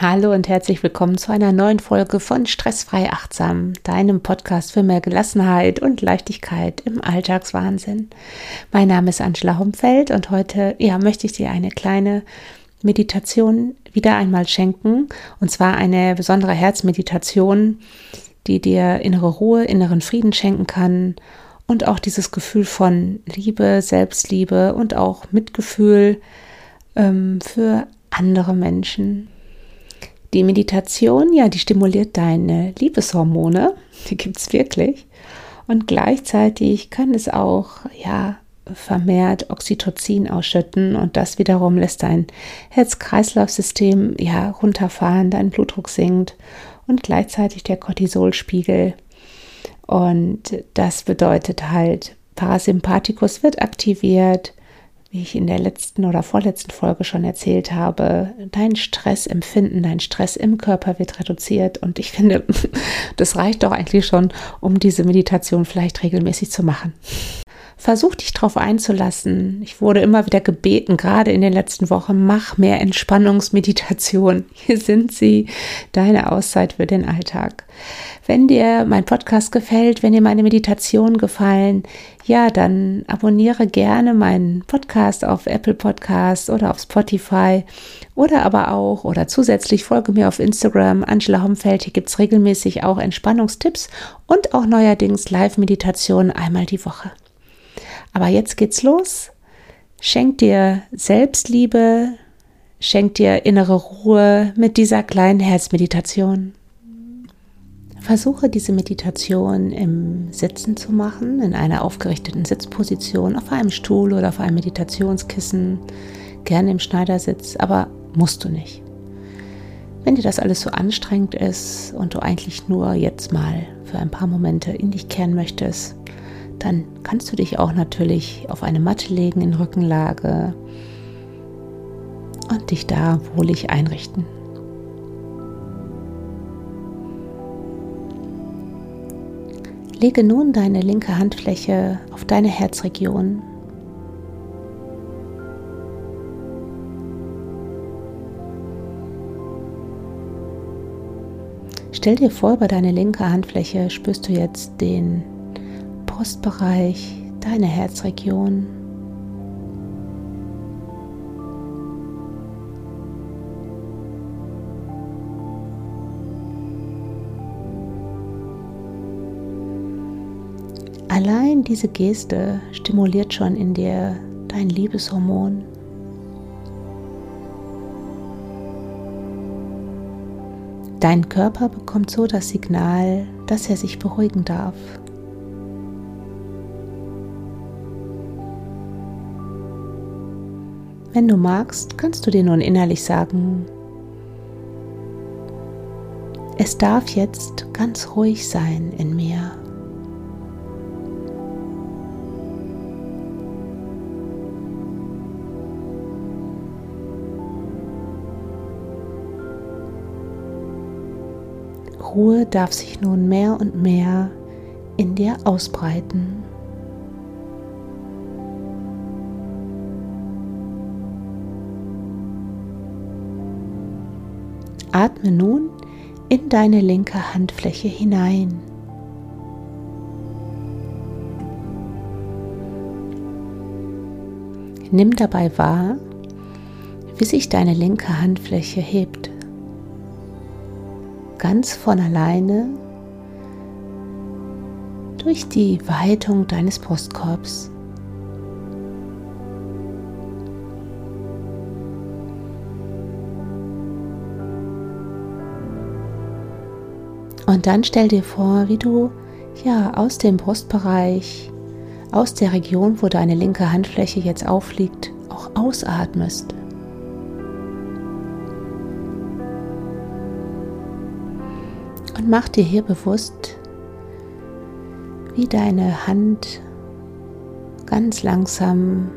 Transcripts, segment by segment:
Hallo und herzlich willkommen zu einer neuen Folge von Stressfrei Achtsam, deinem Podcast für mehr Gelassenheit und Leichtigkeit im Alltagswahnsinn. Mein Name ist Angela Humfeld und heute ja, möchte ich dir eine kleine Meditation wieder einmal schenken und zwar eine besondere Herzmeditation, die dir innere Ruhe, inneren Frieden schenken kann und auch dieses Gefühl von Liebe, Selbstliebe und auch Mitgefühl ähm, für andere Menschen. Die Meditation, ja, die stimuliert deine Liebeshormone, die gibt es wirklich. Und gleichzeitig kann es auch, ja, vermehrt Oxytocin ausschütten und das wiederum lässt dein Herz-Kreislauf-System ja runterfahren, dein Blutdruck sinkt und gleichzeitig der Cortisolspiegel. Und das bedeutet halt, Parasympathikus wird aktiviert, wie ich in der letzten oder vorletzten Folge schon erzählt habe, dein Stressempfinden, dein Stress im Körper wird reduziert. Und ich finde, das reicht doch eigentlich schon, um diese Meditation vielleicht regelmäßig zu machen. Versuch dich darauf einzulassen. Ich wurde immer wieder gebeten, gerade in den letzten Wochen, mach mehr Entspannungsmeditation. Hier sind sie, deine Auszeit für den Alltag. Wenn dir mein Podcast gefällt, wenn dir meine Meditation gefallen, ja, dann abonniere gerne meinen Podcast auf Apple Podcast oder auf Spotify oder aber auch oder zusätzlich folge mir auf Instagram, Angela Homfeld. Hier gibt es regelmäßig auch Entspannungstipps und auch neuerdings Live-Meditationen einmal die Woche. Aber jetzt geht's los. Schenk dir Selbstliebe, schenk dir innere Ruhe mit dieser kleinen Herzmeditation. Versuche diese Meditation im Sitzen zu machen, in einer aufgerichteten Sitzposition, auf einem Stuhl oder auf einem Meditationskissen, gerne im Schneidersitz, aber musst du nicht. Wenn dir das alles so anstrengend ist und du eigentlich nur jetzt mal für ein paar Momente in dich kehren möchtest, dann kannst du dich auch natürlich auf eine Matte legen in Rückenlage und dich da wohlig einrichten. Lege nun deine linke Handfläche auf deine Herzregion. Stell dir vor, über deine linke Handfläche spürst du jetzt den Brustbereich, deine Herzregion. Allein diese Geste stimuliert schon in dir dein Liebeshormon. Dein Körper bekommt so das Signal, dass er sich beruhigen darf. Wenn du magst, kannst du dir nun innerlich sagen, es darf jetzt ganz ruhig sein in mir. Ruhe darf sich nun mehr und mehr in dir ausbreiten. Atme nun in deine linke Handfläche hinein. Nimm dabei wahr, wie sich deine linke Handfläche hebt. Ganz von alleine durch die Weitung deines Brustkorbs. Und dann stell dir vor, wie du ja aus dem Brustbereich, aus der Region, wo deine linke Handfläche jetzt aufliegt, auch ausatmest. Und mach dir hier bewusst, wie deine Hand ganz langsam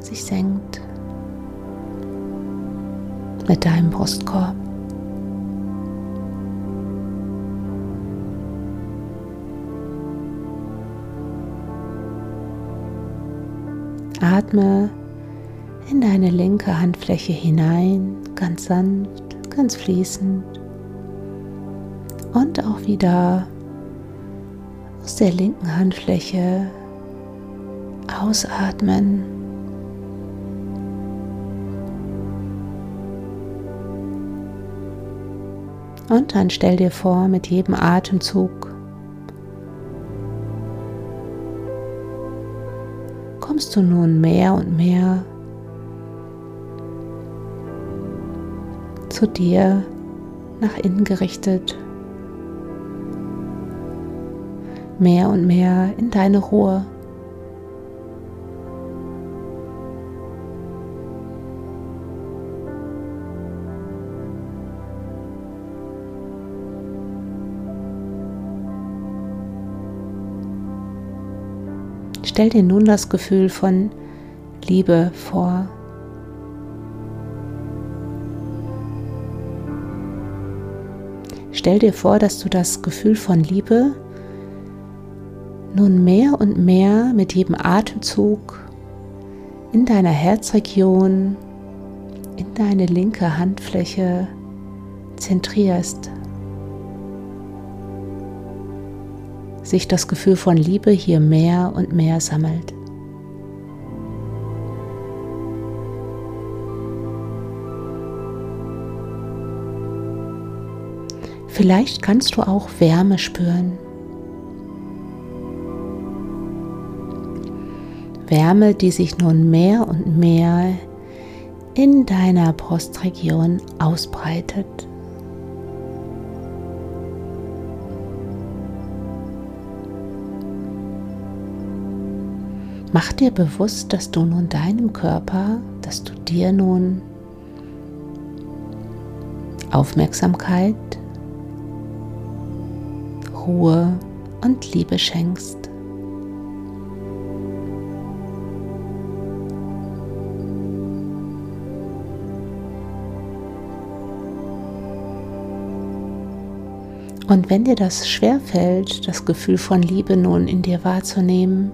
sich senkt mit deinem Brustkorb. Atme in deine linke Handfläche hinein, ganz sanft, ganz fließend. Und auch wieder aus der linken Handfläche ausatmen. Und dann stell dir vor, mit jedem Atemzug kommst du nun mehr und mehr zu dir nach innen gerichtet, mehr und mehr in deine Ruhe. Stell dir nun das Gefühl von Liebe vor. Stell dir vor, dass du das Gefühl von Liebe nun mehr und mehr mit jedem Atemzug in deiner Herzregion, in deine linke Handfläche zentrierst. Sich das Gefühl von Liebe hier mehr und mehr sammelt. Vielleicht kannst du auch Wärme spüren. Wärme, die sich nun mehr und mehr in deiner Brustregion ausbreitet. Mach dir bewusst, dass du nun deinem Körper, dass du dir nun Aufmerksamkeit, Ruhe und Liebe schenkst. Und wenn dir das schwerfällt, das Gefühl von Liebe nun in dir wahrzunehmen,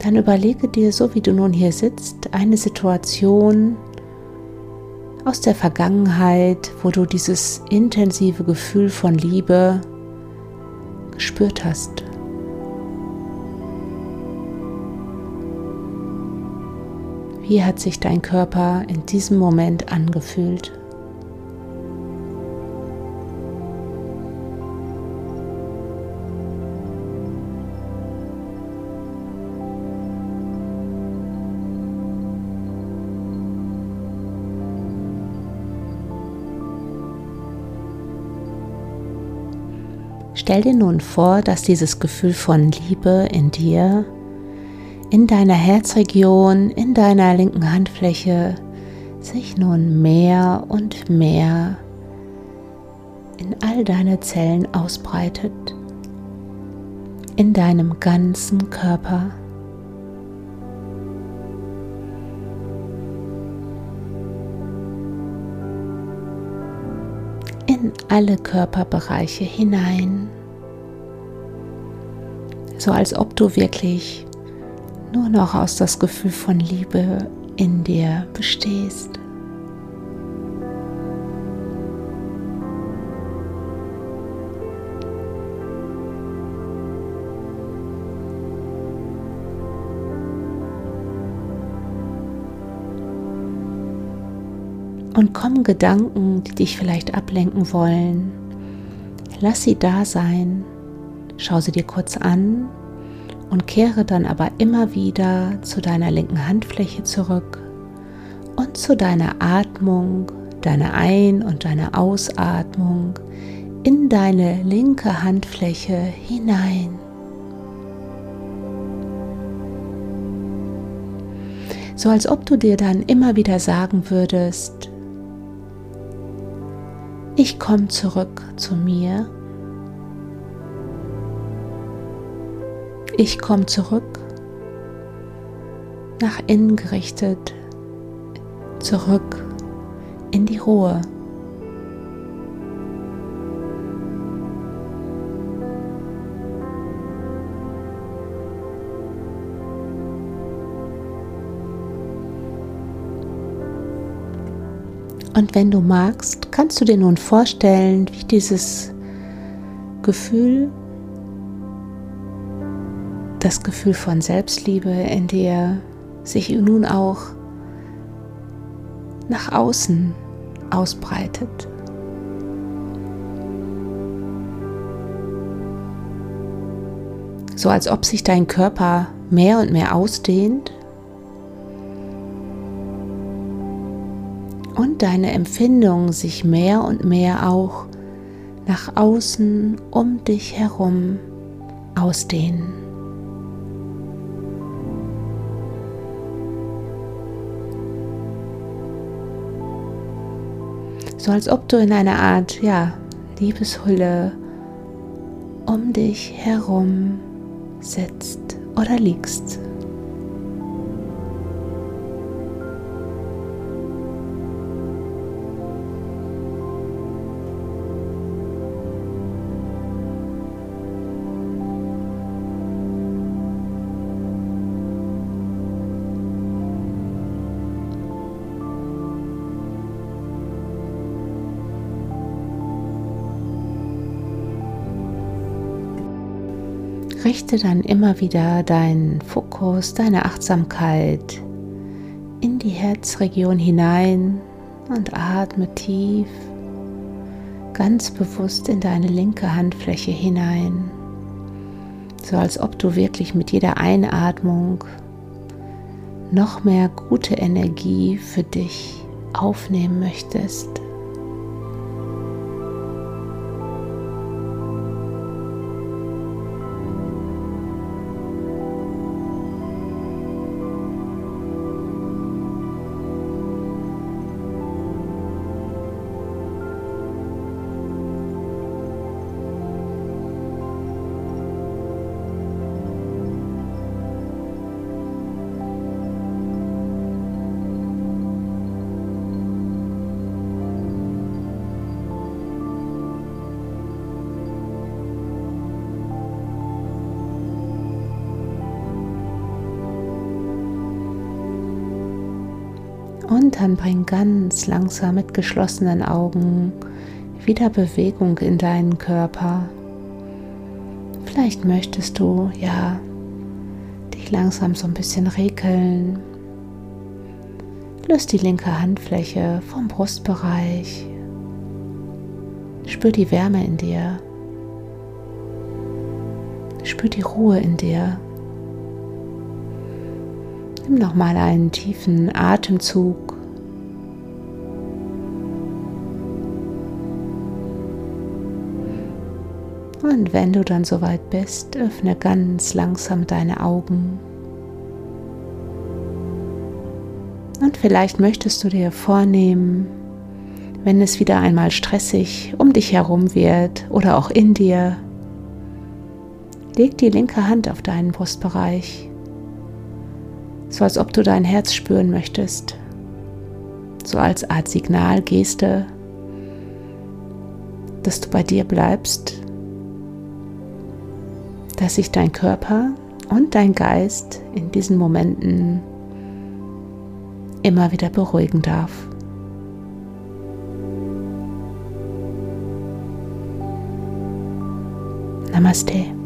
dann überlege dir, so wie du nun hier sitzt, eine Situation aus der Vergangenheit, wo du dieses intensive Gefühl von Liebe gespürt hast. Wie hat sich dein Körper in diesem Moment angefühlt? Stell dir nun vor, dass dieses Gefühl von Liebe in dir, in deiner Herzregion, in deiner linken Handfläche sich nun mehr und mehr in all deine Zellen ausbreitet, in deinem ganzen Körper. in alle Körperbereiche hinein so als ob du wirklich nur noch aus das Gefühl von Liebe in dir bestehst. Und kommen Gedanken, die dich vielleicht ablenken wollen, lass sie da sein Schau sie dir kurz an und kehre dann aber immer wieder zu deiner linken Handfläche zurück und zu deiner Atmung, deiner Ein- und deiner Ausatmung in deine linke Handfläche hinein. So als ob du dir dann immer wieder sagen würdest, ich komme zurück zu mir Ich komme zurück, nach innen gerichtet, zurück in die Ruhe. Und wenn du magst, kannst du dir nun vorstellen, wie dieses Gefühl, das Gefühl von Selbstliebe in dir sich nun auch nach außen ausbreitet. So als ob sich dein Körper mehr und mehr ausdehnt und deine Empfindungen sich mehr und mehr auch nach außen um dich herum ausdehnen. So als ob du in einer Art, ja, Liebeshülle um dich herum sitzt oder liegst. Richte dann immer wieder deinen Fokus, deine Achtsamkeit in die Herzregion hinein und atme tief, ganz bewusst in deine linke Handfläche hinein, so als ob du wirklich mit jeder Einatmung noch mehr gute Energie für dich aufnehmen möchtest. Dann bring ganz langsam mit geschlossenen Augen wieder Bewegung in deinen Körper. Vielleicht möchtest du ja dich langsam so ein bisschen regeln. Löst die linke Handfläche vom Brustbereich. Spür die Wärme in dir. Spür die Ruhe in dir. Nimm nochmal einen tiefen Atemzug. Und wenn du dann soweit bist, öffne ganz langsam deine Augen. Und vielleicht möchtest du dir vornehmen, wenn es wieder einmal stressig um dich herum wird oder auch in dir, leg die linke Hand auf deinen Brustbereich. So als ob du dein Herz spüren möchtest, so als Art Signal, Geste, dass du bei dir bleibst, dass sich dein Körper und dein Geist in diesen Momenten immer wieder beruhigen darf. Namaste.